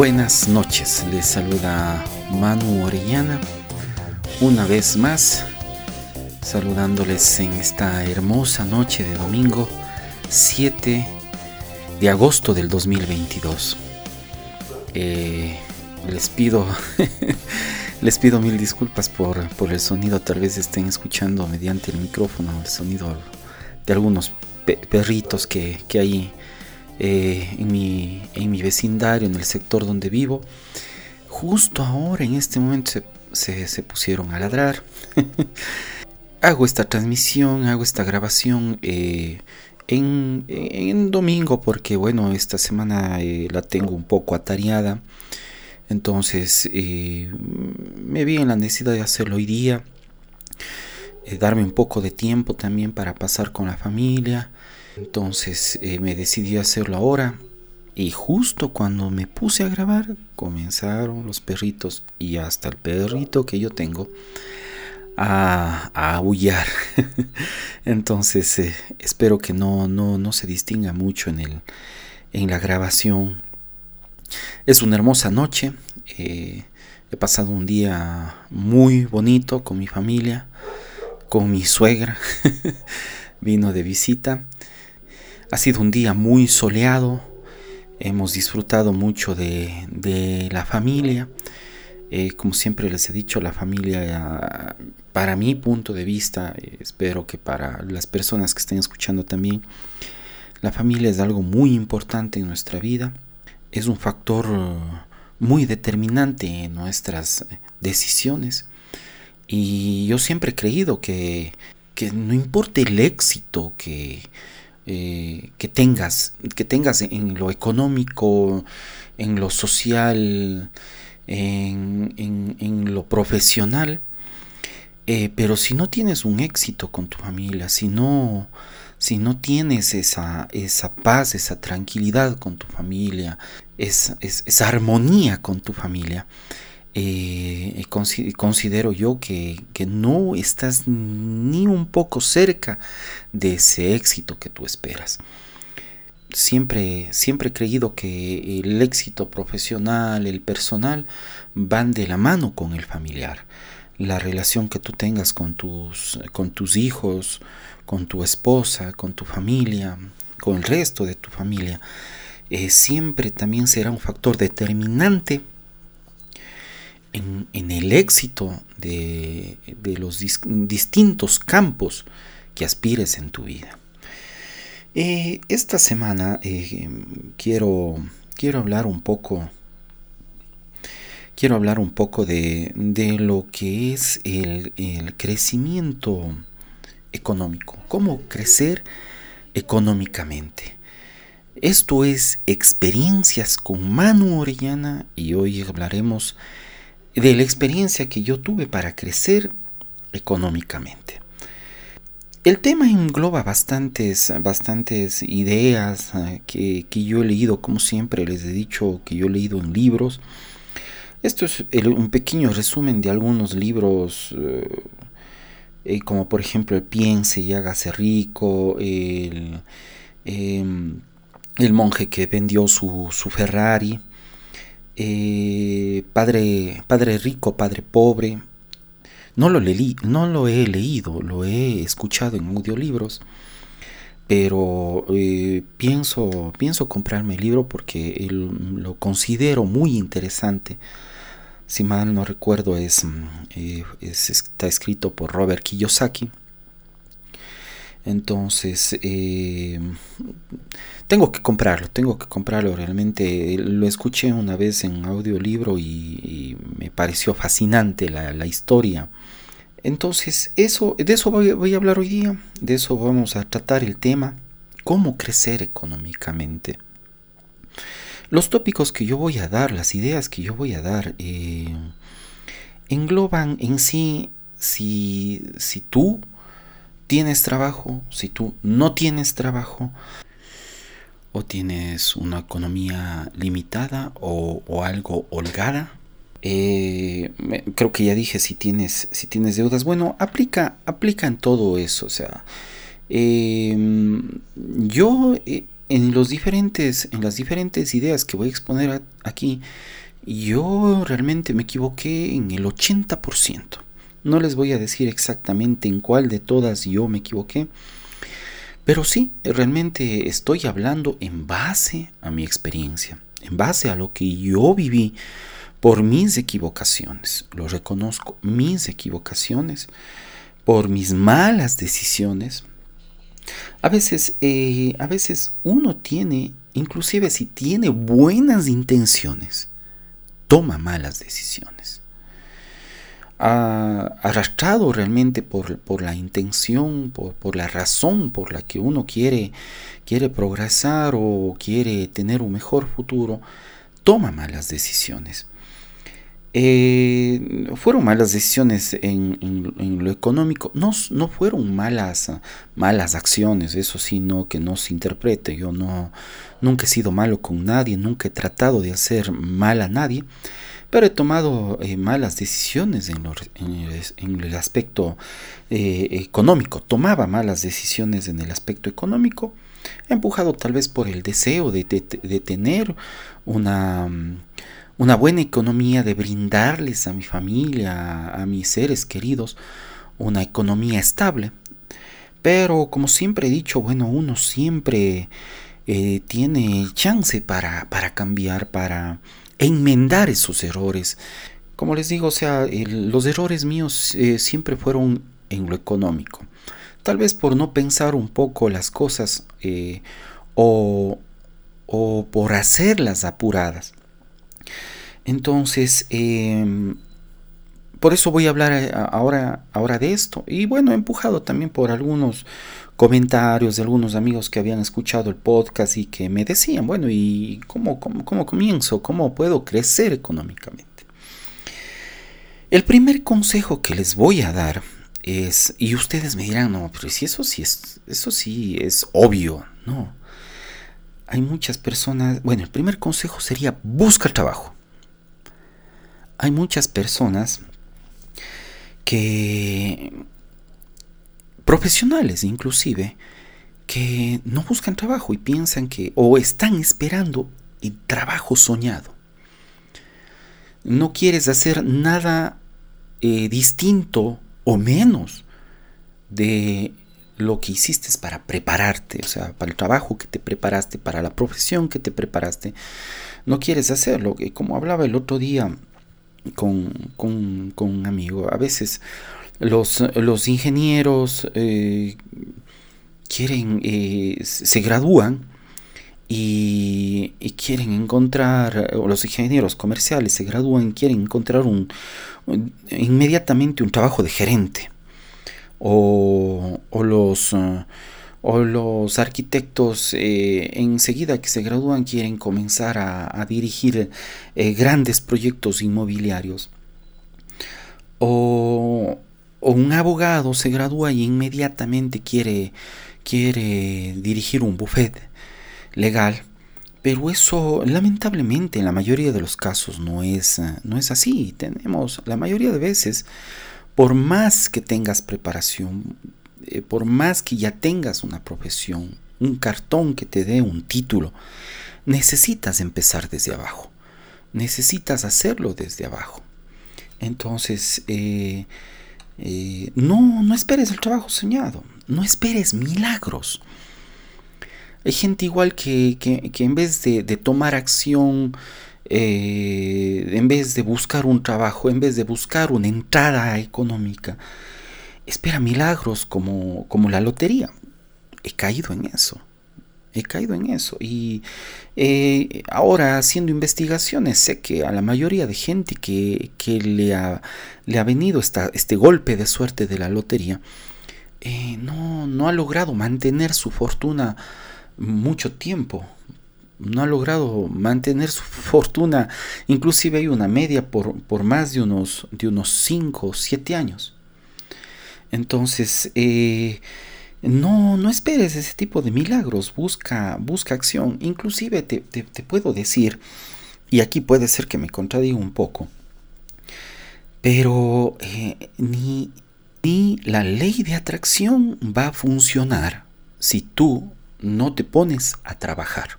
buenas noches. Les saluda Manu Orellana una vez más, saludándoles en esta hermosa noche de domingo 7 de agosto del 2022. Eh, les pido les pido mil disculpas por, por, el sonido, tal vez estén escuchando mediante el micrófono el sonido de algunos perritos que, que hay eh, en, mi, en, mi, vecindario, en el sector donde vivo, justo ahora, en este momento, se, se, pusieron a ladrar. hago esta transmisión, hago esta grabación eh, en, en, domingo porque, bueno, esta semana eh, la tengo un poco atareada. Entonces me vi en la necesidad de hacerlo hoy día. darme un poco de tiempo también para pasar con la familia. Entonces eh, me decidí a hacerlo ahora. Y justo cuando me puse a grabar, comenzaron los perritos y hasta el perrito que yo tengo a, aullar. Entonces eh, espero que no, no, no, se distinga mucho en, el, en la grabación. Es una hermosa noche. Eh, he pasado un día muy bonito con mi familia, con mi suegra. Vino de visita ha sido un día muy soleado, hemos disfrutado mucho de, la familia. Eh, como siempre les he dicho, la familia, para mi punto de vista, espero que para las personas que estén escuchando también, la familia es algo muy importante en nuestra vida. Es un factor muy determinante en nuestras decisiones. Y yo siempre he creído que, que no importa el éxito que, eh, que tengas, que tengas en lo económico, en lo social, en, lo profesional. Eh, pero si no tienes un éxito con tu familia, si no, si no tienes esa, esa paz, esa tranquilidad con tu familia, esa, esa armonía con tu familia, eh, considero yo que, no estás ni un poco cerca de ese éxito que tú esperas. Siempre, siempre he creído que el éxito profesional, el personal, van de la mano con el familiar. La relación que tú tengas con tus, con tus hijos, con tu esposa, con tu familia, con el resto de tu familia, eh, siempre también será un factor determinante en, el éxito de, los distintos campos que aspires en tu vida. Eh, esta semana eh, quiero, quiero hablar un poco quiero hablar un poco de, lo que es el, el, crecimiento económico, cómo crecer económicamente. Esto es experiencias con Manu Orellana y hoy hablaremos de la experiencia que yo tuve para crecer económicamente. El tema engloba bastantes, bastantes ideas eh, que, yo he leído, como siempre les he dicho, que yo he leído en libros. Esto es un pequeño resumen de algunos libros, eh, eh, como por ejemplo El Piense y hágase rico, el, em, el monje que vendió su, su Ferrari, eh, padre, padre rico, Padre pobre. No lo, he leído, lo he escuchado en audiolibros, pero eh, pienso, pienso comprarme el libro porque lo considero muy interesante. Si mal no recuerdo, es, eh, está escrito por Robert Kiyosaki. Entonces, tengo que comprarlo, tengo que comprarlo. Realmente lo escuché una vez en audiolibro y, y me pareció fascinante la, historia. Entonces, eso, de eso voy, a hablar hoy día. De eso vamos a tratar el tema. Cómo crecer económicamente. Los tópicos que yo voy a dar, las ideas que yo voy a dar, eh, engloban en sí si, si tú tienes trabajo, si tú no tienes trabajo, o tienes una economía limitada o, algo holgada. Eh, creo que ya dije si tienes, si tienes deudas. Bueno, aplica, aplica en todo eso. O sea, em, yo en, los diferentes, en las diferentes ideas que voy a exponer aquí, yo realmente me equivoqué en el 80%. No les voy a decir exactamente en cuál de todas yo me equivoqué, pero sí, realmente estoy hablando en base a mi experiencia, en base a lo que yo viví por mis equivocaciones. Lo reconozco, mis equivocaciones, por mis malas decisiones, a veces, eh, a veces uno tiene, inclusive si tiene buenas intenciones, toma malas decisiones. Arrastrado realmente por, la intención, por, por, la razón por la que uno quiere, quiere progresar o quiere tener un mejor futuro, toma malas decisiones. Eh, fueron malas decisiones en, lo económico, no, no, fueron malas, malas acciones, eso sí, no que no se interprete, yo no, nunca he sido malo con nadie, nunca he tratado de hacer mal a nadie, pero he tomado eh, malas decisiones en, el, aspecto eh, económico, tomaba malas decisiones en el aspecto económico, empujado tal vez por el deseo de tener una una buena economía de brindarles a mi familia, a mis seres queridos, una economía estable. Pero como siempre he dicho, bueno, uno siempre eh, tiene chance para, para, cambiar, para enmendar esos errores. Como les digo, o sea, los errores míos eh, siempre fueron en lo económico. Tal vez por no pensar un poco las cosas eh, o, o por hacerlas apuradas. Entonces, em, por eso voy a hablar eh, ahora, ahora de esto. Y bueno, empujado también por algunos comentarios de algunos amigos que habían escuchado el podcast y que me decían, bueno, ¿y cómo, cómo, comienzo? ¿Cómo puedo crecer económicamente? El primer consejo que les voy a dar es, y ustedes me dirán, no, pero si eso sí es, eso sí es obvio, no. Hay muchas personas, bueno, el primer consejo sería busca el trabajo hay muchas personas que, profesionales inclusive, que no buscan trabajo y piensan que, o están esperando el trabajo soñado. No quieres hacer nada eh, distinto o menos de lo que hiciste para prepararte, o sea, para el trabajo que te preparaste, para la profesión que te preparaste. No quieres hacerlo. Como hablaba el otro día con, con, un amigo. A veces los, los ingenieros eh, quieren, eh, se gradúan y, quieren encontrar, o los ingenieros comerciales se gradúan y quieren encontrar un, inmediatamente un trabajo de gerente. O, o los o los arquitectos eh, enseguida que se gradúan quieren comenzar a, dirigir eh, grandes proyectos inmobiliarios. O, un abogado se gradúa y inmediatamente quiere, quiere dirigir un buffet legal. Pero eso lamentablemente en la mayoría de los casos no es, no es así. Tenemos la mayoría de veces, por más que tengas preparación, eh, por más que ya tengas una profesión, un cartón que te dé un título, necesitas empezar desde abajo. Necesitas hacerlo desde abajo. Entonces, eh, eh, no, no esperes el trabajo soñado. No esperes milagros. Hay gente igual que, en vez de, tomar acción, en vez de buscar un trabajo, en vez de buscar una entrada económica, espera milagros como, como la lotería. He caído en eso. He caído en eso. Y eh, ahora haciendo investigaciones sé que a la mayoría de gente que, le, ha, le, ha, venido esta, este golpe de suerte de la lotería, eh, no, no ha logrado mantener su fortuna mucho tiempo. No ha logrado mantener su fortuna. Inclusive hay una media por, por más de unos 5 de unos o 7 años. Entonces, eh, no, no esperes ese tipo de milagros, busca, busca acción. Inclusive te, puedo decir, y aquí puede ser que me contradiga un poco, pero eh, ni, ni la ley de atracción va a funcionar si tú no te pones a trabajar,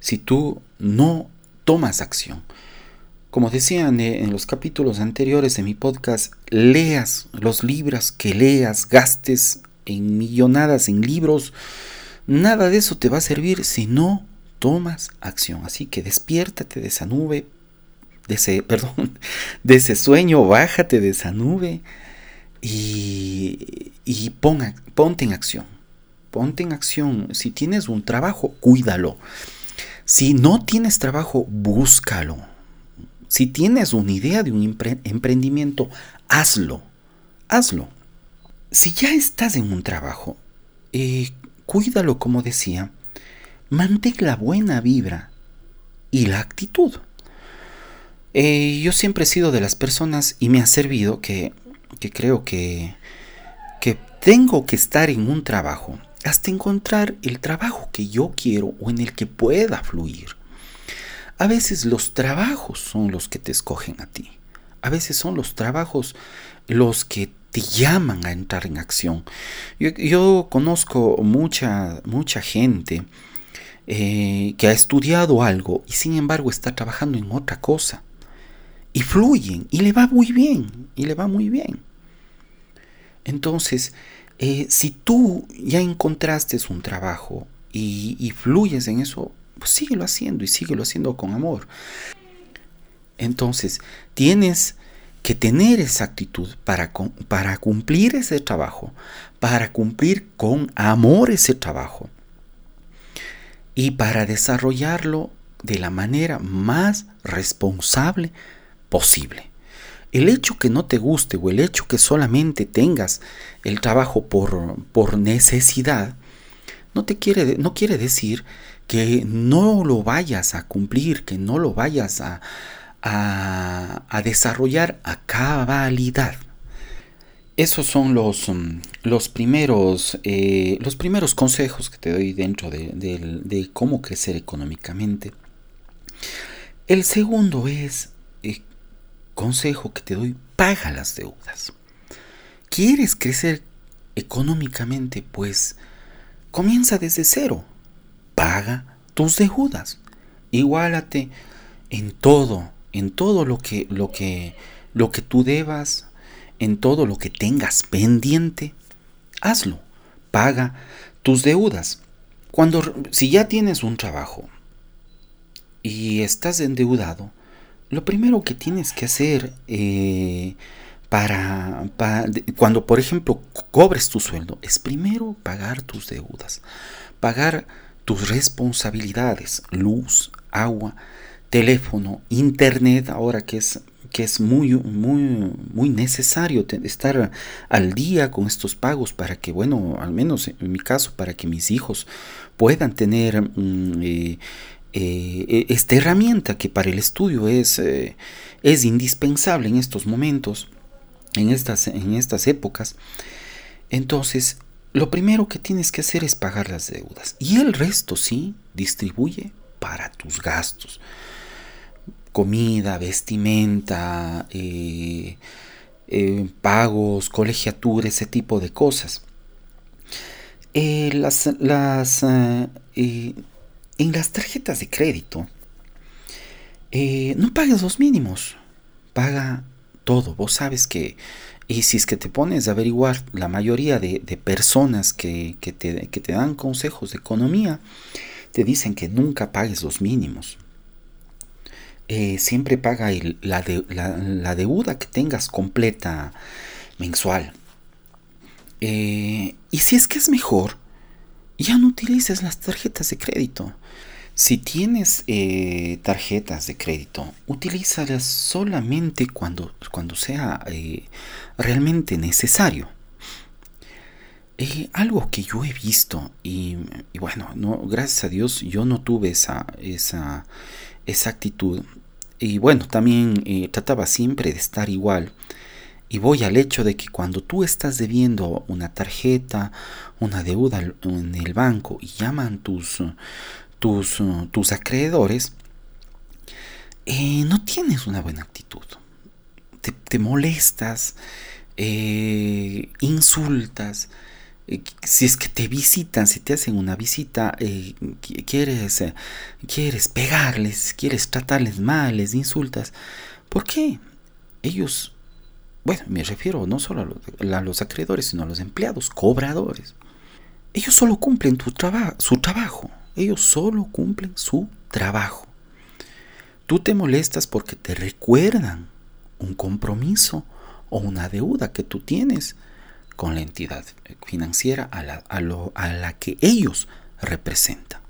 si tú no tomas acción. Como decían en los capítulos anteriores de mi podcast, leas los libros que leas, gastes en millonadas en libros, nada de eso te va a servir si no tomas acción. Así que despiértate de esa nube, de ese, perdón, de ese sueño, bájate de esa nube y, y ponte en acción. Ponte en acción. Si tienes un trabajo, cuídalo. Si no tienes trabajo, búscalo. Si tienes una idea de un emprendimiento, hazlo. Hazlo. Si ya estás en un trabajo, eh, cuídalo como decía. Mantén la buena vibra y la actitud. Eh, yo siempre he sido de las personas y me ha servido que, creo que, que tengo que estar en un trabajo hasta encontrar el trabajo que yo quiero o en el que pueda fluir. A veces los trabajos son los que te escogen a ti. A veces son los trabajos los que te llaman a entrar en acción. Yo, conozco mucha, mucha gente eh, que ha estudiado algo y sin embargo está trabajando en otra cosa. Y fluyen y le va muy bien, y le va muy bien. Entonces, eh, si tú ya encontraste un trabajo y, fluyes en eso, pues síguelo haciendo y síguelo haciendo con amor. Entonces, tienes que tener esa actitud para, para cumplir ese trabajo, para cumplir con amor ese trabajo y para desarrollarlo de la manera más responsable posible. El hecho que no te guste o el hecho que solamente tengas el trabajo por, por necesidad, no, te quiere, no quiere decir que no lo vayas a cumplir, que no lo vayas a, a, desarrollar a cabalidad. Esos son los, mm, los, primeros, eh, los primeros consejos que te doy dentro de, cómo crecer económicamente. El segundo es, eh, consejo que te doy, paga las deudas. ¿Quieres crecer económicamente? Pues comienza desde cero. Paga tus deudas. Igualate en todo, en todo lo que, lo que, lo que tú debas, en todo lo que tengas pendiente, hazlo. Paga tus deudas. Cuando, si ya tienes un trabajo y estás endeudado, lo primero que tienes que hacer eh, para, cuando, por ejemplo, cobres tu sueldo, es primero pagar tus deudas, pagar tus responsabilidades, luz, agua, teléfono, internet, ahora que es que es muy, muy, muy necesario estar al día con estos pagos para que, bueno, al menos en mi caso, para que mis hijos puedan tener mm, eh, eh, esta herramienta que para el estudio es, eh, es indispensable en estos momentos, en estas, en estas épocas. Entonces, lo primero que tienes que hacer es pagar las deudas y el resto sí distribuye para tus gastos comida, vestimenta, eh, eh, pagos, colegiatura, ese tipo de cosas. Eh, las, las, en las tarjetas de crédito, no pagues los mínimos, paga todo. Vos sabes que, y si es que te pones a averiguar, la mayoría de, personas que, te, que te dan consejos de economía, te dicen que nunca pagues los mínimos. Eh, siempre paga la, deuda que tengas completa mensual. Eh, y si es que es mejor, ya no utilices las tarjetas de crédito. Si tienes eh, tarjetas de crédito, utilízalas solamente cuando, cuando sea realmente necesario. Algo que yo he visto, y, bueno, no, gracias a Dios yo no tuve esa, esa, esa actitud, y bueno, también eh, trataba siempre de estar igual. Y voy al hecho de que cuando tú estás debiendo una tarjeta, una deuda en el banco y llaman tus, tus, tus acreedores, eh, no tienes una buena actitud. Te, molestas, eh, insultas, eh, si es que te visitan, si te hacen una visita, eh, quieres, quieres pegarles, quieres tratarles mal, les insultas. ¿Por qué? Ellos, bueno, me refiero no solo a los, acreedores, sino a los empleados, cobradores. Ellos solo cumplen su trabajo. Ellos solo cumplen su trabajo. Tú te molestas porque te recuerdan un compromiso o una deuda que tú tienes con la entidad financiera a la, que ellos representan.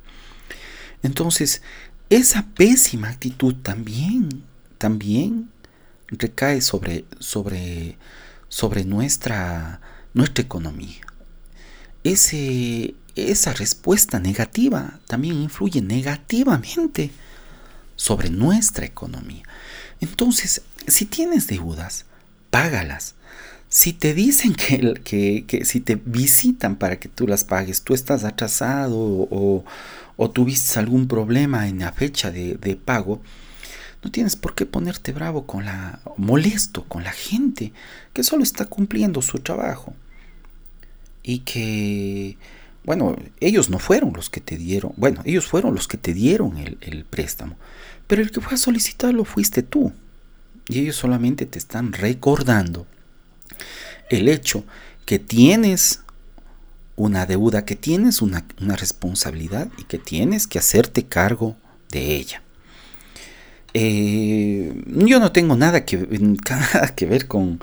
Entonces, esa pésima actitud también, también recae sobre, nuestra, nuestra economía. Esa respuesta negativa también influye negativamente sobre nuestra economía. Entonces, si tienes deudas, págalas. Si te dicen que, que, si te visitan para que tú las pagues, tú estás atrasado o, o tuviste algún problema en la fecha de, de, pago, no tienes por qué ponerte bravo con la, molesto con la gente que solo está cumpliendo su trabajo. Y que, bueno, ellos no fueron los que te dieron, bueno, ellos fueron los que te dieron el, el préstamo, pero el que fue a solicitarlo fuiste tú. Y ellos solamente te están recordando el hecho que tienes una deuda, que tienes una, responsabilidad y que tienes que hacerte cargo de ella. Eh, yo no tengo nada que, que ver con,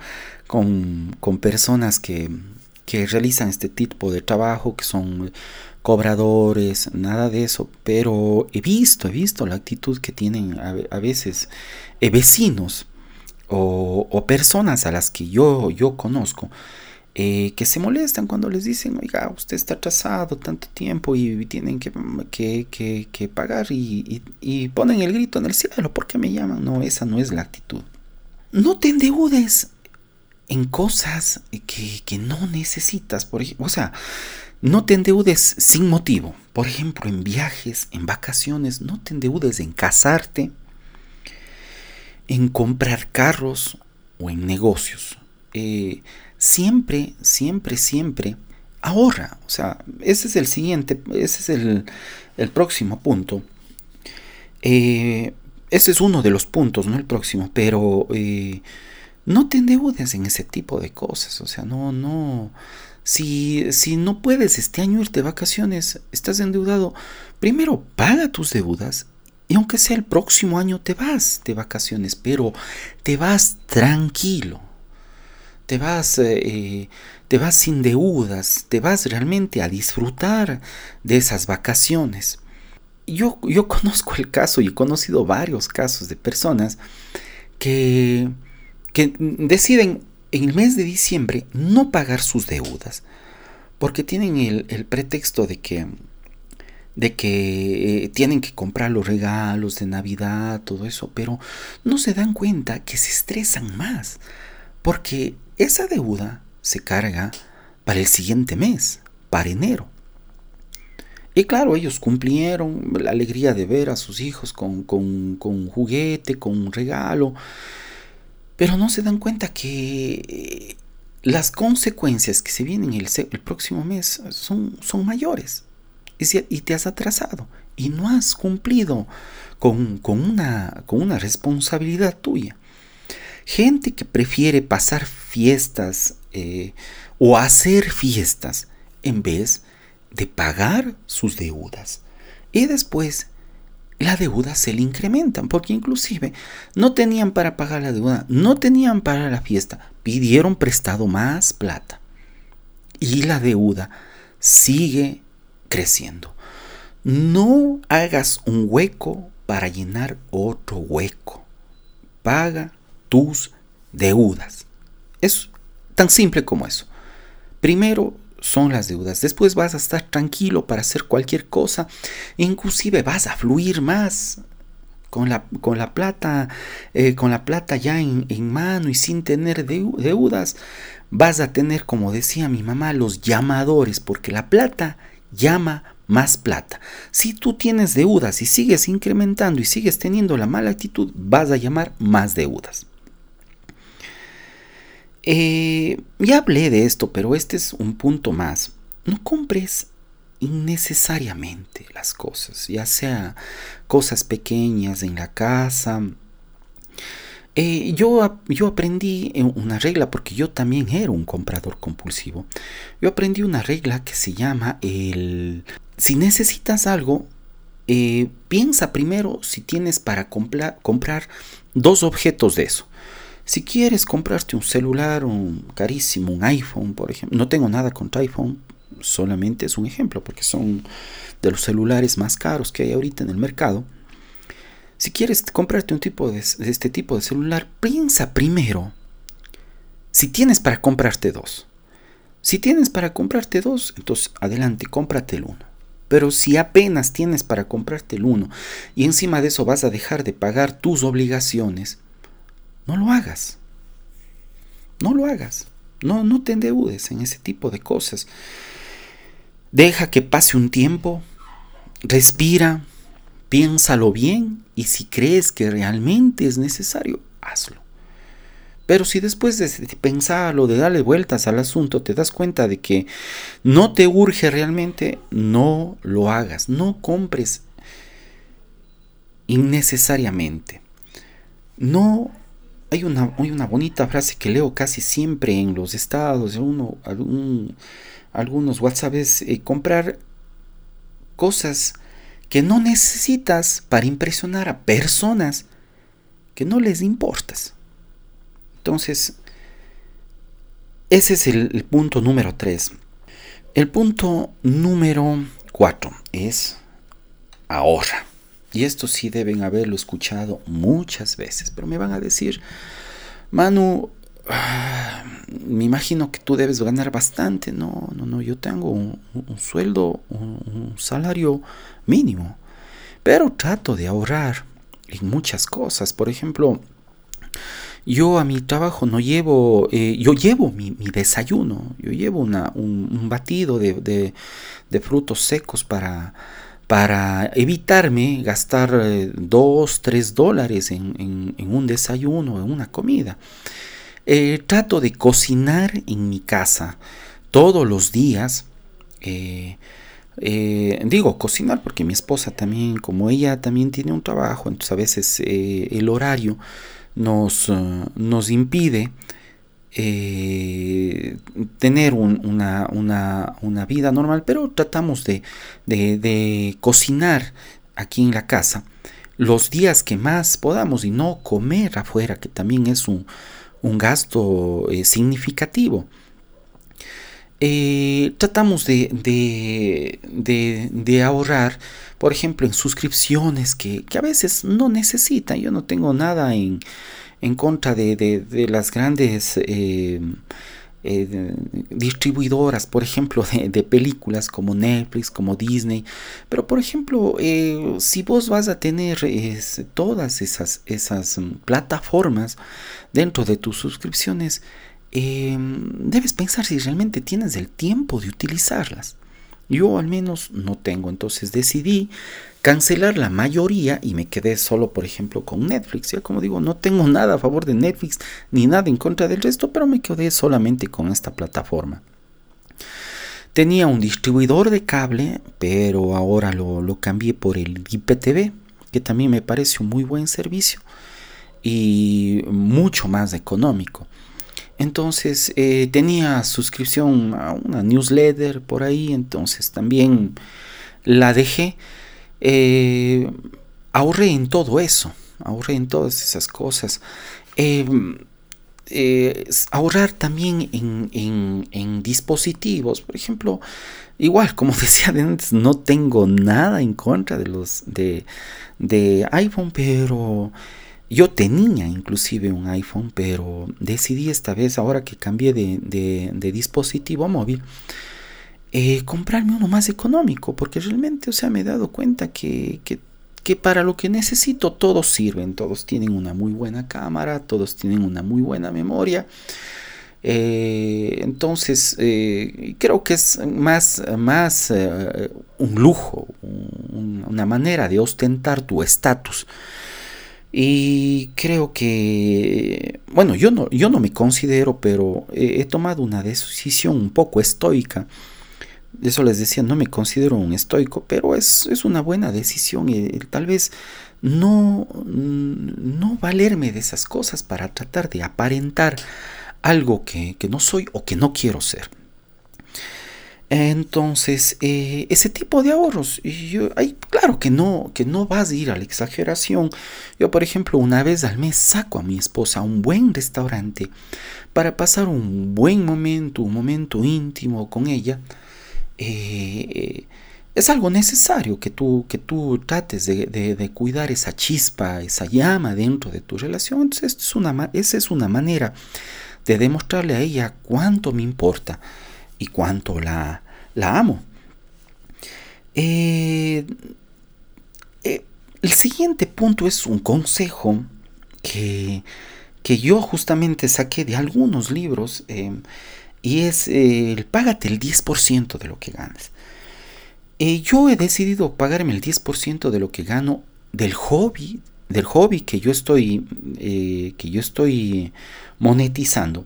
con, personas que, que, realizan este tipo de trabajo, que son cobradores, nada de eso, pero he visto, he visto la actitud que tienen a, veces eh, vecinos o, personas a las que yo, yo conozco eh, que se molestan cuando les dicen, oiga, usted está atrasado tanto tiempo y tienen que, que, que, pagar y, y, ponen el grito en el cielo, ¿por qué me llaman? No, esa no es la actitud. No te endeudes en cosas que, que no necesitas, por ejemplo, o sea, no te endeudes sin motivo. Por ejemplo, en viajes, en vacaciones, no te endeudes en casarte, en comprar carros o en negocios. Eh, siempre, siempre, siempre ahorra. O sea, ese es el siguiente, ese es el, el próximo punto. Eh, ese es uno de los puntos, no el próximo, pero eh, no te endeudes en ese tipo de cosas. O sea, no, no. Si, si no puedes este año irte de vacaciones, estás endeudado, primero paga tus deudas y aunque sea el próximo año te vas de vacaciones, pero te vas tranquilo. Te vas, eh, eh, te vas sin deudas, te vas realmente a disfrutar de esas vacaciones. Yo, yo conozco el caso y he conocido varios casos de personas que, que deciden en el mes de diciembre no pagar sus deudas porque tienen el, el pretexto de que de que eh, tienen que comprar los regalos de Navidad, todo eso, pero no se dan cuenta que se estresan más, porque esa deuda se carga para el siguiente mes, para enero. Y claro, ellos cumplieron la alegría de ver a sus hijos con, con, con un juguete, con un regalo, pero no se dan cuenta que eh, las consecuencias que se vienen el, el próximo mes son, son mayores y te has atrasado y no has cumplido con, una, responsabilidad tuya. Gente que prefiere pasar fiestas eh, o hacer fiestas en vez de pagar sus deudas. Y después la deuda se le incrementan, porque inclusive no tenían para pagar la deuda, no tenían para la fiesta, pidieron prestado más plata. Y la deuda sigue creciendo. No hagas un hueco para llenar otro hueco. Paga tus deudas. Es tan simple como eso. Primero son las deudas. Después vas a estar tranquilo para hacer cualquier cosa. Inclusive vas a fluir más con la, con la plata, eh, con la plata ya en, en, mano y sin tener deudas. Vas a tener, como decía mi mamá, los llamadores, porque la plata llama más plata. Si tú tienes deudas y sigues incrementando y sigues teniendo la mala actitud, vas a llamar más deudas. Eh, ya hablé de esto, pero este es un punto más. no compres innecesariamente las cosas, ya sea cosas pequeñas en la casa. Eh, yo, yo aprendí una regla, porque yo también era un comprador compulsivo. Yo aprendí una regla que se llama el... Si necesitas algo, eh, piensa primero si tienes para comprar dos objetos de eso. Si quieres comprarte un celular, un carísimo, un iPhone, por ejemplo, no tengo nada contra iPhone, solamente es un ejemplo, porque son de los celulares más caros que hay ahorita en el mercado. Si quieres comprarte un tipo de, este tipo de celular, piensa primero si tienes para comprarte dos. Si tienes para comprarte dos, entonces adelante, cómprate el uno. Pero si apenas tienes para comprarte el uno y encima de eso vas a dejar de pagar tus obligaciones, no lo hagas. No lo hagas. No, no te endeudes en ese tipo de cosas. Deja que pase un tiempo, respira, piénsalo bien y si crees que realmente es necesario, hazlo. Pero si después de pensarlo, de darle vueltas al asunto, te das cuenta de que no te urge realmente, no lo hagas, no compres innecesariamente. No hay una, una bonita frase que leo casi siempre en los estados, uno, algunos WhatsApp es eh, comprar cosas que no necesitas para impresionar a personas que no les importas. Entonces, ese es el, punto número 3. El punto número 4 es ahorra. Y esto sí deben haberlo escuchado muchas veces, pero me van a decir, Manu, me imagino que tú debes ganar bastante. No, no, no, yo tengo un, sueldo, un, salario mínimo, pero trato de ahorrar en muchas cosas. Por ejemplo, yo a mi trabajo no llevo, eh, yo llevo mi, desayuno, yo llevo un, batido de, frutos secos para, para evitarme gastar 2, eh, 3 dólares en, un desayuno, en una comida. Eh, trato de cocinar en mi casa todos los días. digo cocinar porque mi esposa también, como ella también tiene un trabajo, entonces a veces el horario nos, eh, nos impide eh, tener una, una, vida normal, pero tratamos de, de, cocinar aquí en la casa los días que más podamos y no comer afuera, que también es un, un gasto eh, significativo. tratamos de, de, de, ahorrar, por ejemplo, en suscripciones que, que, a veces no necesitan. Yo no tengo nada en, en contra de, las grandes eh, eh, distribuidoras, por ejemplo, de, películas como Netflix, como Disney. Pero, por ejemplo, eh, si vos vas a tener todas esas, esas mm, plataformas dentro de tus suscripciones, debes pensar si realmente tienes el tiempo de utilizarlas. Yo al menos no tengo, entonces decidí cancelar la mayoría y me quedé solo, por ejemplo, con Netflix. Ya como digo, no tengo nada a favor de Netflix ni nada en contra del resto, pero me quedé solamente con esta plataforma. Tenía un distribuidor de cable, pero ahora lo, lo cambié por el IPTV, que también me parece un muy buen servicio y mucho más económico. Entonces eh, tenía suscripción a una newsletter por ahí, entonces también la dejé. Eh, ahorré en todo eso, ahorré en todas esas cosas. Em, eh, ahorrar también en, dispositivos, por ejemplo, igual como decía antes, no tengo nada en contra de los de, de iPhone, pero yo tenía inclusive un iPhone, pero decidí esta vez, ahora que cambié de, dispositivo móvil, eh, comprarme uno más económico, porque realmente, o sea, me he dado cuenta que, para lo que necesito todos sirven, todos tienen una muy buena cámara, todos tienen una muy buena memoria. Eh, entonces, eh, creo que es más, más un lujo, una manera de ostentar tu estatus y creo que, bueno, yo no, yo no me considero, pero he, tomado una decisión un poco estoica eso les decía, no me considero un estoico, pero es, una buena decisión. y tal vez no, no valerme de esas cosas para tratar de aparentar algo que, no soy o que no quiero ser. Entonces, eh, ese tipo de ahorros, yo, claro que no, que no vas a ir a la exageración. Yo, por ejemplo, una vez al mes saco a mi esposa a un buen restaurante para pasar un buen momento, un momento íntimo con ella. Eh, es algo necesario que tú, que tú trates de, cuidar esa chispa, esa llama dentro de tu relación. Entonces, es una, esa es una manera de demostrarle a ella cuánto me importa y cuánto la, la amo. Eh, eh, el siguiente punto es un consejo que, que yo justamente saqué de algunos libros eh, y es el págate el 10% de lo que ganas. Yo he decidido pagarme el 10% de lo que gano del hobby, del hobby que yo estoy, que yo estoy monetizando.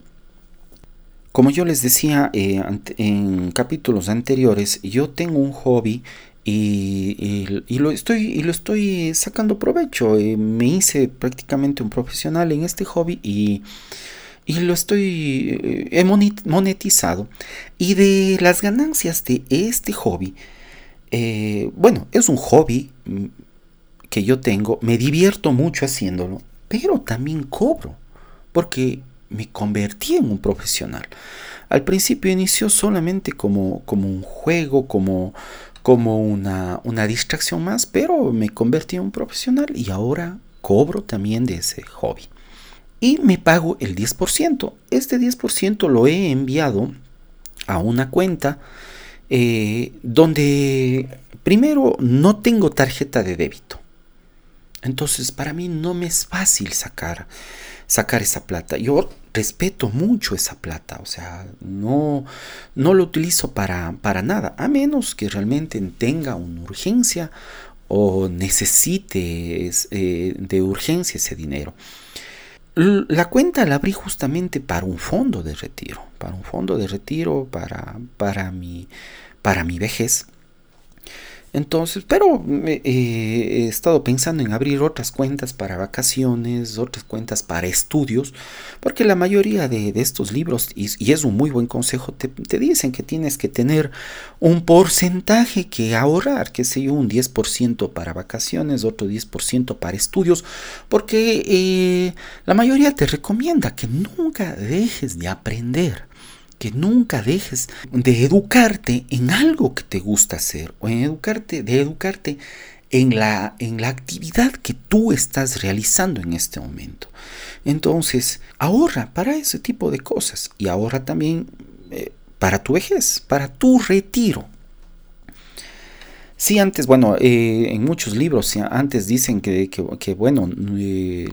Como yo les decía eh, en capítulos anteriores, yo tengo un hobby y, lo estoy, y lo estoy sacando provecho. me hice prácticamente un profesional en este hobby y, y lo estoy he monetizado. Y de las ganancias de este hobby, eh, bueno, es un hobby mm, que yo tengo, me divierto mucho haciéndolo, pero también cobro, porque me convertí en un profesional. Al principio inició solamente como, como un juego, como, como una, una distracción más, pero me convertí en un profesional y ahora cobro también de ese hobby. Y me pago el 10%. Este 10% lo he enviado a una cuenta eh, donde primero no tengo tarjeta de débito. Entonces para mí no me es fácil sacar, sacar esa plata. Yo respeto mucho esa plata, o sea, no, no lo utilizo para, para nada, a menos que realmente tenga una urgencia o necesite eh, de urgencia ese dinero. La cuenta la abrí justamente para un fondo de retiro, para un fondo de retiro para, para, mi, para mi vejez. Entonces, pero eh, he estado pensando en abrir otras cuentas para vacaciones, otras cuentas para estudios, porque la mayoría de, estos libros, y, es un muy buen consejo, te, dicen que tienes que tener un porcentaje que ahorrar, que sé yo, un 10% para vacaciones, otro 10% para estudios, porque eh, la mayoría te recomienda que nunca dejes de aprender que nunca dejes de educarte en algo que te gusta hacer o en educarte, de educarte en la, en la actividad que tú estás realizando en este momento. Entonces, ahorra para ese tipo de cosas y ahorra también eh, para tu vejez, para tu retiro. Sí, antes, bueno, eh, en muchos libros antes dicen que, que, bueno, eh,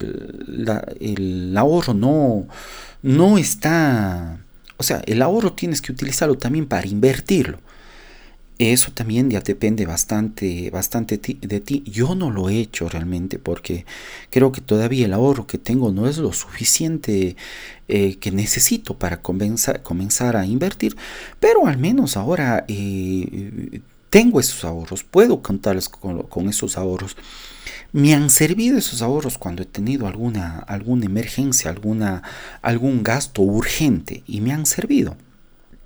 el ahorro no, no está o sea, el ahorro tienes que utilizarlo también para invertirlo. Eso también ya depende bastante, bastante de ti. Yo no lo he hecho realmente porque creo que todavía el ahorro que tengo no es lo suficiente eh, que necesito para comenzar, a invertir. Pero al menos ahora eh, tengo esos ahorros, puedo contarles con esos ahorros me han servido esos ahorros cuando he tenido alguna, alguna emergencia, alguna, algún gasto urgente y me han servido.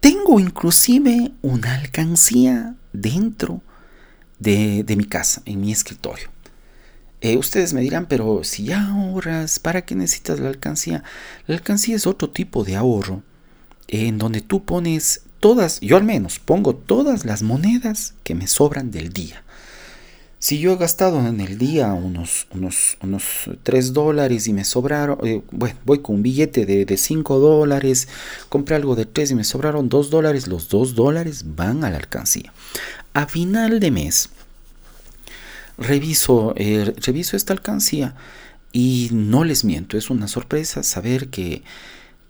Tengo inclusive una alcancía dentro de, mi casa, en mi escritorio. Eh, ustedes me dirán, pero si ya ahorras, ¿para qué necesitas la alcancía? La alcancía es otro tipo de ahorro en donde tú pones todas, yo al menos pongo todas las monedas que me sobran del día. Si yo he gastado en el día unos, unos, unos 3 dólares y me sobraron, eh, bueno, voy con un billete de, de 5 dólares, compré algo de 3 y me sobraron 2 dólares, los 2 dólares van a la alcancía. A final de mes, reviso, eh, reviso esta alcancía y no les miento, es una sorpresa saber que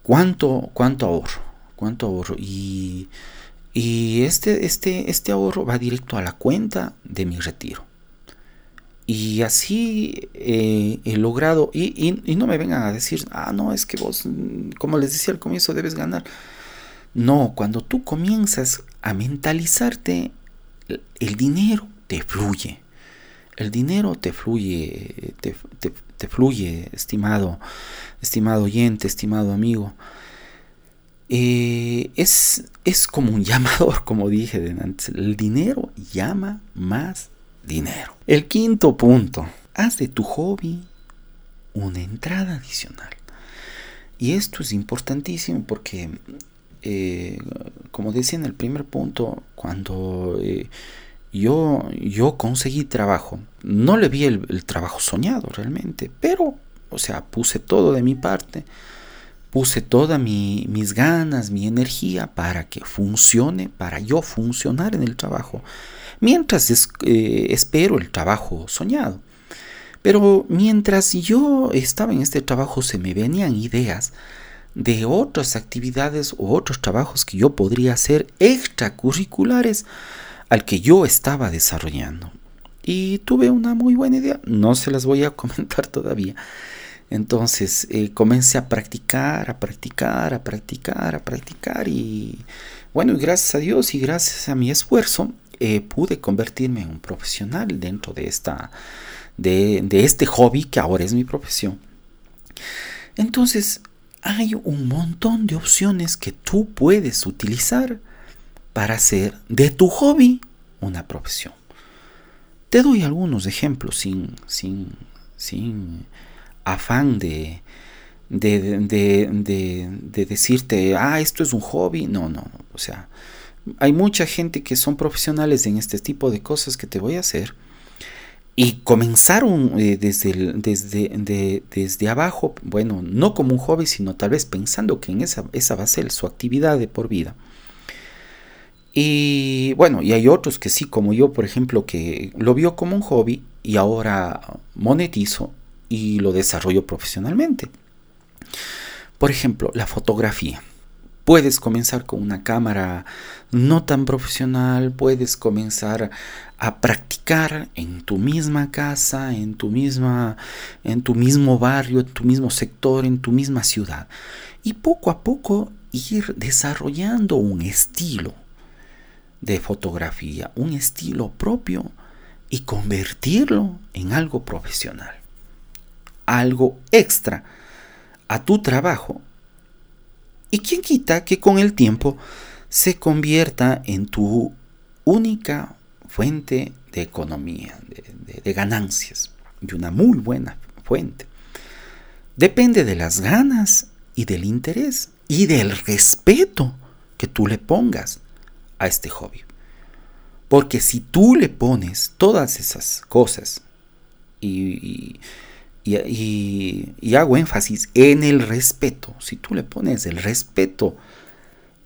cuánto, cuánto ahorro, cuánto ahorro y, y este, este, este ahorro va directo a la cuenta de mi retiro. Y así eh, he logrado, y, no me vengan a decir, ah, no, es que vos, como les decía al comienzo, debes ganar. No, cuando tú comienzas a mentalizarte, el dinero te fluye. El dinero te fluye, te, fluye, estimado, estimado oyente, estimado amigo. Eh, es, es como un llamador, como dije antes. El dinero llama más dinero. El quinto punto, haz de tu hobby una entrada adicional. Y esto es importantísimo porque, eh, como decía en el primer punto, cuando eh, yo, yo conseguí trabajo, no le vi el, trabajo soñado realmente, pero, o sea, puse todo de mi parte, puse todas mis ganas, mi energía para que funcione, para yo funcionar en el trabajo, mientras eh, espero el trabajo soñado. Pero mientras yo estaba en este trabajo se me venían ideas de otras actividades o otros trabajos que yo podría hacer extracurriculares al que yo estaba desarrollando. Y tuve una muy buena idea, no se las voy a comentar todavía. Entonces eh, comencé a practicar, a practicar, a practicar, a practicar y bueno, gracias a Dios y gracias a mi esfuerzo eh, pude convertirme en un profesional dentro de esta de, este hobby que ahora es mi profesión. Entonces, hay un montón de opciones que tú puedes utilizar para hacer de tu hobby una profesión. Te doy algunos ejemplos sin, sin, sin afán de, de, de, de, decirte, ah, esto es un hobby. No, no. O sea, hay mucha gente que son profesionales en este tipo de cosas que te voy a hacer y comenzaron eh, desde, desde, desde abajo, bueno, no como un hobby, sino tal vez pensando que en esa, esa va a ser su actividad de por vida. Y bueno, y hay otros que sí, como yo, por ejemplo, que lo vio como un hobby y ahora monetizo y lo desarrollo profesionalmente. Por ejemplo, la fotografía. Puedes comenzar con una cámara no tan profesional, puedes comenzar a practicar en tu misma casa, en tu misma en tu mismo barrio, en tu mismo sector, en tu misma ciudad y poco a poco ir desarrollando un estilo de fotografía, un estilo propio y convertirlo en algo profesional, algo extra a tu trabajo y quién quita que con el tiempo se convierta en tu única fuente de economía, de, ganancias, y una muy buena fuente. Depende de las ganas y del interés y del respeto que tú le pongas a este hobby. Porque si tú le pones todas esas cosas y y, hago énfasis en el respeto. Si tú le pones el respeto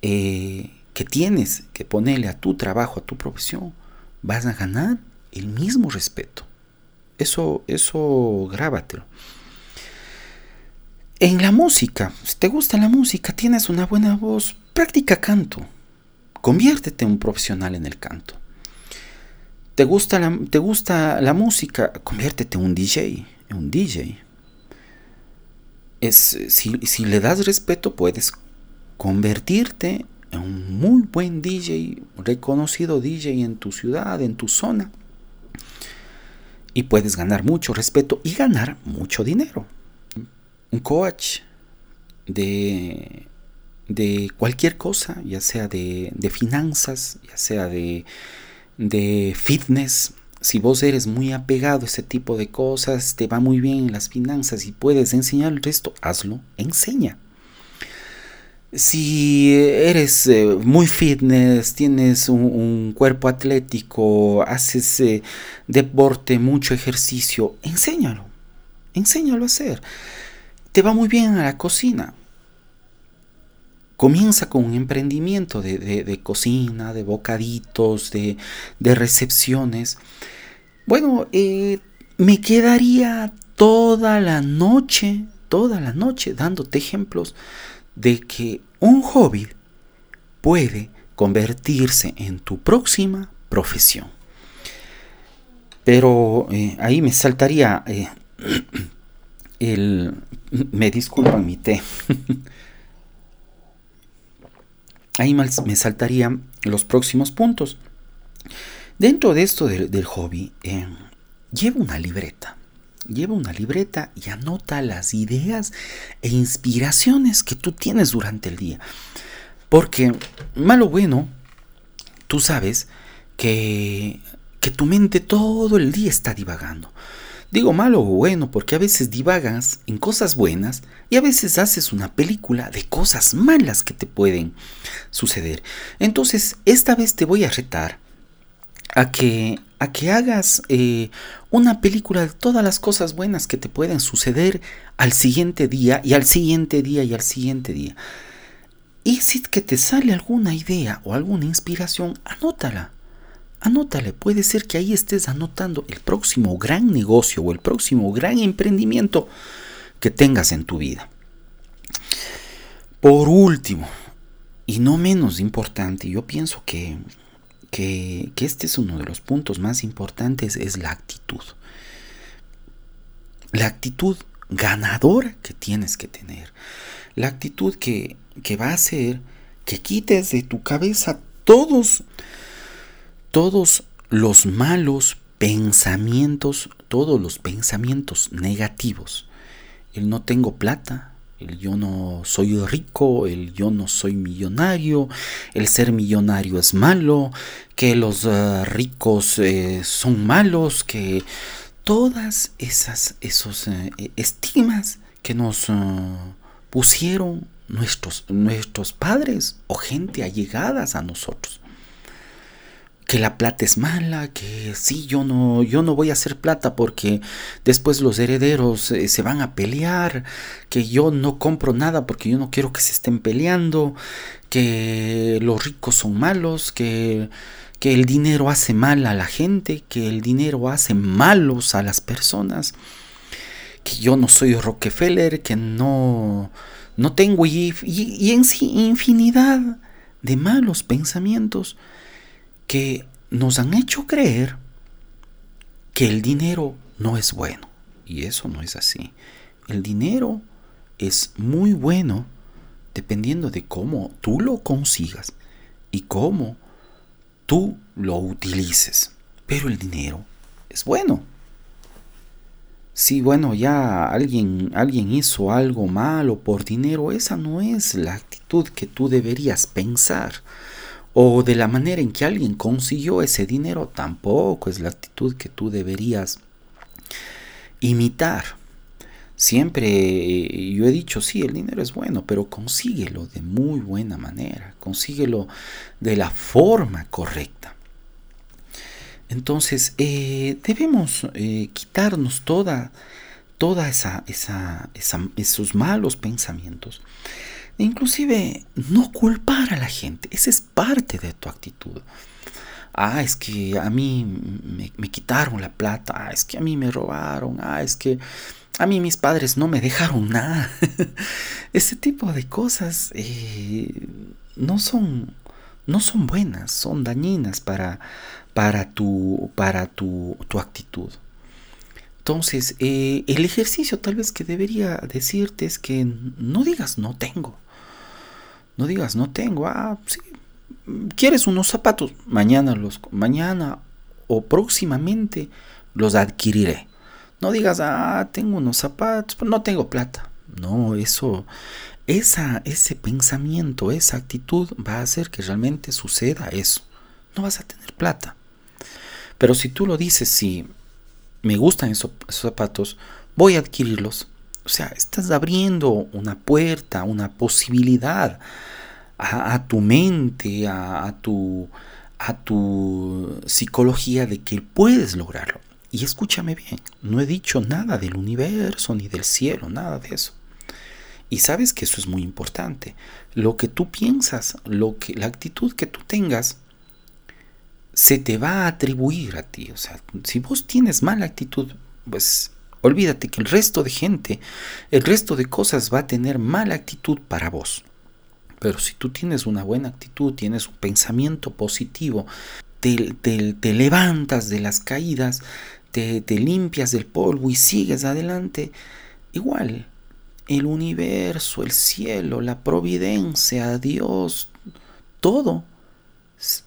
eh, que tienes que ponerle a tu trabajo, a tu profesión, vas a ganar el mismo respeto. Eso, eso grábatelo. En la música, si te gusta la música, tienes una buena voz, practica canto. Conviértete en un profesional en el canto. ¿Te gusta la, te gusta la música? Conviértete en un DJ un DJ. Es, si, le das respeto, puedes convertirte en un muy buen DJ, reconocido DJ en tu ciudad, en tu zona. Y puedes ganar mucho respeto y ganar mucho dinero. Un coach de, de cualquier cosa, ya sea de, de finanzas, ya sea de, de fitness, si vos eres muy apegado a ese tipo de cosas, te va muy bien en las finanzas y puedes enseñar el resto, hazlo, enseña. Si eres eh, muy fitness, tienes un, cuerpo atlético, haces eh, deporte, mucho ejercicio, enséñalo, enséñalo a hacer. Te va muy bien a la cocina. Comienza con un emprendimiento de, cocina, de bocaditos, de, de recepciones bueno, eh, me quedaría toda la noche, toda la noche dándote ejemplos de que un hobby puede convertirse en tu próxima profesión. Pero eh, ahí me saltaría eh, el... Me disculpan mi té. ahí me saltarían los próximos puntos. Dentro de esto del, hobby, eh, lleva una libreta. Lleva una libreta y anota las ideas e inspiraciones que tú tienes durante el día. Porque, malo bueno, tú sabes que, que tu mente todo el día está divagando. Digo malo o bueno porque a veces divagas en cosas buenas y a veces haces una película de cosas malas que te pueden suceder. Entonces, esta vez te voy a retar a que, a que hagas eh, una película de todas las cosas buenas que te pueden suceder al siguiente día y al siguiente día y al siguiente día. Y si que te sale alguna idea o alguna inspiración, anótala. Anótale, puede ser que ahí estés anotando el próximo gran negocio o el próximo gran emprendimiento que tengas en tu vida. Por último, y no menos importante, yo pienso que, que, este es uno de los puntos más importantes, es la actitud. La actitud ganadora que tienes que tener. La actitud que, que va a hacer que quites de tu cabeza todos todos los malos pensamientos, todos los pensamientos negativos. El no tengo plata, el yo no soy rico, el yo no soy millonario, el ser millonario es malo, que los eh, ricos eh, son malos, que todas esas esos eh, estigmas que nos pusieron nuestros, nuestros padres o gente allegadas a nosotros que la plata es mala, que sí, yo no, yo no voy a hacer plata porque después los herederos eh, se van a pelear, que yo no compro nada porque yo no quiero que se estén peleando, que los ricos son malos, que, que el dinero hace mal a la gente, que el dinero hace malos a las personas, que yo no soy Rockefeller, que no, no tengo y, y en sí infinidad de malos pensamientos que nos han hecho creer que el dinero no es bueno. Y eso no es así. El dinero es muy bueno dependiendo de cómo tú lo consigas y cómo tú lo utilices. Pero el dinero es bueno. Si bueno, ya alguien alguien hizo algo malo por dinero, esa no es la actitud que tú deberías pensar o de la manera en que alguien consiguió ese dinero, tampoco es la actitud que tú deberías imitar. Siempre eh, yo he dicho, sí, el dinero es bueno, pero consíguelo de muy buena manera, consíguelo de la forma correcta. Entonces, eh, debemos eh, quitarnos toda, toda esa, esa, esos malos pensamientos Inclusive no culpar a la gente, esa es parte de tu actitud. Ah, es que a mí me, quitaron la plata, ah, es que a mí me robaron, ah, es que a mí mis padres no me dejaron nada. Ese tipo de cosas eh, no son no son buenas, son dañinas para, para, tu, para tu, tu actitud. Entonces, eh, el ejercicio tal vez que debería decirte es que no digas no tengo. No digas, no tengo. Ah, sí. ¿Quieres unos zapatos? Mañana los mañana o próximamente los adquiriré. No digas, ah, tengo unos zapatos, pero no tengo plata. No, eso esa ese pensamiento, esa actitud va a hacer que realmente suceda eso. No vas a tener plata. Pero si tú lo dices, si me gustan esos zapatos, voy a adquirirlos o sea, estás abriendo una puerta, una posibilidad a, tu mente, a, tu, a tu psicología de que puedes lograrlo. Y escúchame bien, no he dicho nada del universo ni del cielo, nada de eso. Y sabes que eso es muy importante. Lo que tú piensas, lo que, la actitud que tú tengas, se te va a atribuir a ti. O sea, si vos tienes mala actitud, pues Olvídate que el resto de gente, el resto de cosas va a tener mala actitud para vos. Pero si tú tienes una buena actitud, tienes un pensamiento positivo, te, levantas de las caídas, te, te limpias del polvo y sigues adelante, igual el universo, el cielo, la providencia, Dios, todo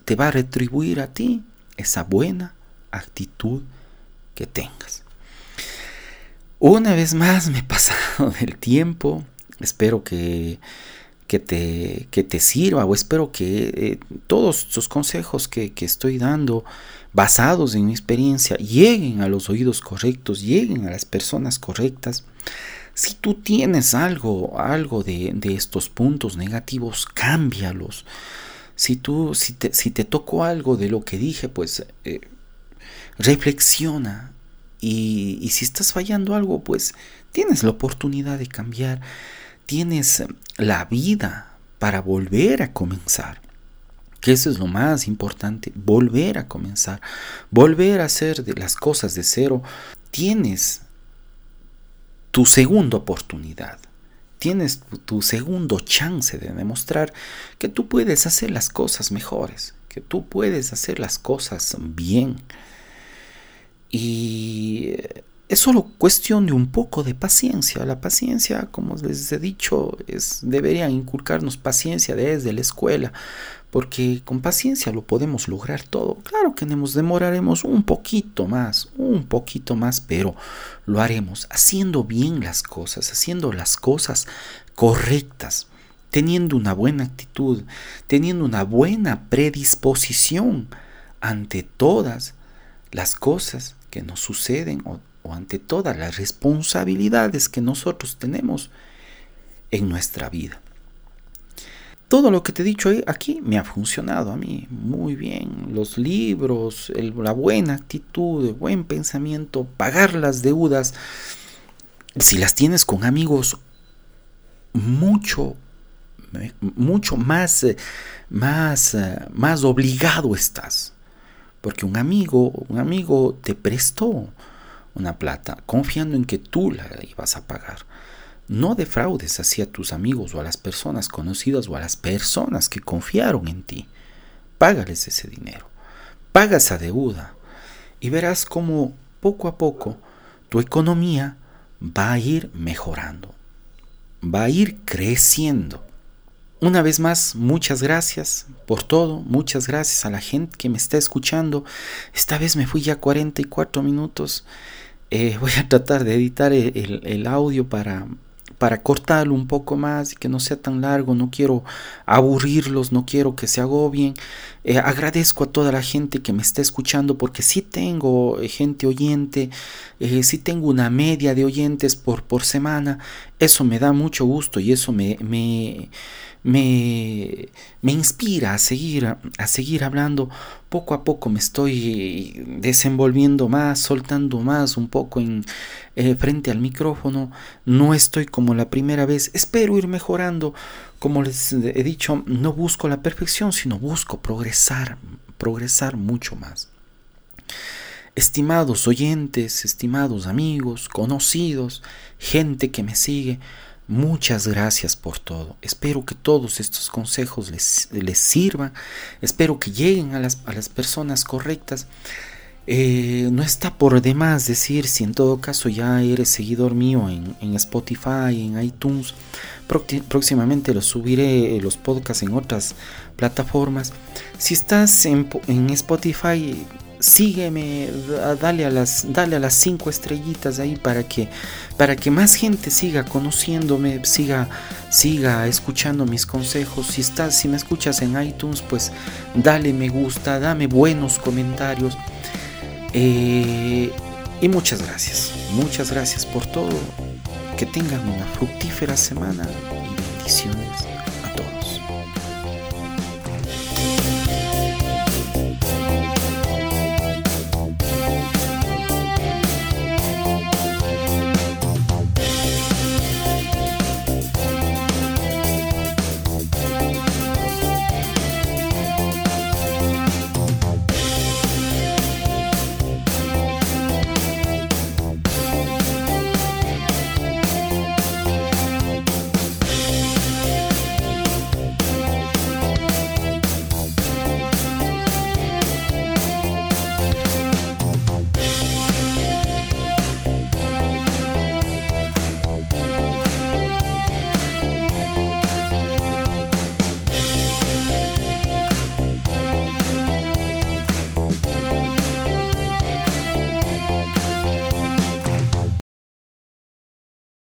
te va a retribuir a ti esa buena actitud que tengas. Una vez más me he pasado del tiempo. Espero que, que, te, que te sirva o espero que eh, todos estos consejos que, que estoy dando basados en mi experiencia lleguen a los oídos correctos, lleguen a las personas correctas. Si tú tienes algo, algo de, de estos puntos negativos, cámbialos. Si tú, si te, si te tocó algo de lo que dije, pues eh, reflexiona, y, si estás fallando algo, pues tienes la oportunidad de cambiar, tienes la vida para volver a comenzar. Que eso es lo más importante, volver a comenzar, volver a hacer las cosas de cero. Tienes tu segunda oportunidad, tienes tu segundo chance de demostrar que tú puedes hacer las cosas mejores, que tú puedes hacer las cosas bien. Y es solo cuestión de un poco de paciencia. La paciencia, como les he dicho, es, deberían inculcarnos paciencia desde la escuela, porque con paciencia lo podemos lograr todo. Claro que nos demoraremos un poquito más, un poquito más, pero lo haremos haciendo bien las cosas, haciendo las cosas correctas, teniendo una buena actitud, teniendo una buena predisposición ante todas las cosas que nos suceden o, ante todas las responsabilidades que nosotros tenemos en nuestra vida. Todo lo que te he dicho aquí me ha funcionado a mí muy bien. Los libros, la buena actitud, el buen pensamiento, pagar las deudas. Si las tienes con amigos, mucho, mucho más, más, más obligado estás. Porque un amigo, un amigo te prestó una plata confiando en que tú la ibas a pagar. No defraudes así a tus amigos o a las personas conocidas o a las personas que confiaron en ti. Págales ese dinero. Paga esa deuda. Y verás cómo poco a poco tu economía va a ir mejorando. Va a ir creciendo. Una vez más, muchas gracias por todo, muchas gracias a la gente que me está escuchando. Esta vez me fui ya 44 minutos. Eh, voy a tratar de editar el, audio para, para cortarlo un poco más y que no sea tan largo. No quiero aburrirlos, no quiero que se agobien. Eh, agradezco a toda la gente que me está escuchando porque sí tengo eh, gente oyente, sí tengo una media de oyentes por, por semana. Eso me da mucho gusto y eso me me, me inspira a seguir, a seguir hablando. Poco a poco me estoy desenvolviendo más, soltando más un poco en, eh, frente al micrófono. No estoy como la primera vez. Espero ir mejorando. Como les he dicho, no busco la perfección, sino busco progresar, progresar mucho más. Estimados oyentes, estimados amigos, conocidos, gente que me sigue, Muchas gracias por todo. Espero que todos estos consejos les, les sirvan. Espero que lleguen a las, a las personas correctas. Eh, no está por demás decir si en todo caso ya eres seguidor mío en, en Spotify, en iTunes. Próximamente los subiré eh, los podcasts en otras plataformas. Si estás en, en Spotify, sígueme, dale a las, dale a las cinco estrellitas ahí para que, para que más gente siga conociéndome, siga, siga escuchando mis consejos. Si estás, si me escuchas en iTunes, pues dale me gusta, dame buenos comentarios. Eh, y muchas gracias, muchas gracias por todo. Que tengan una fructífera semana y bendiciones.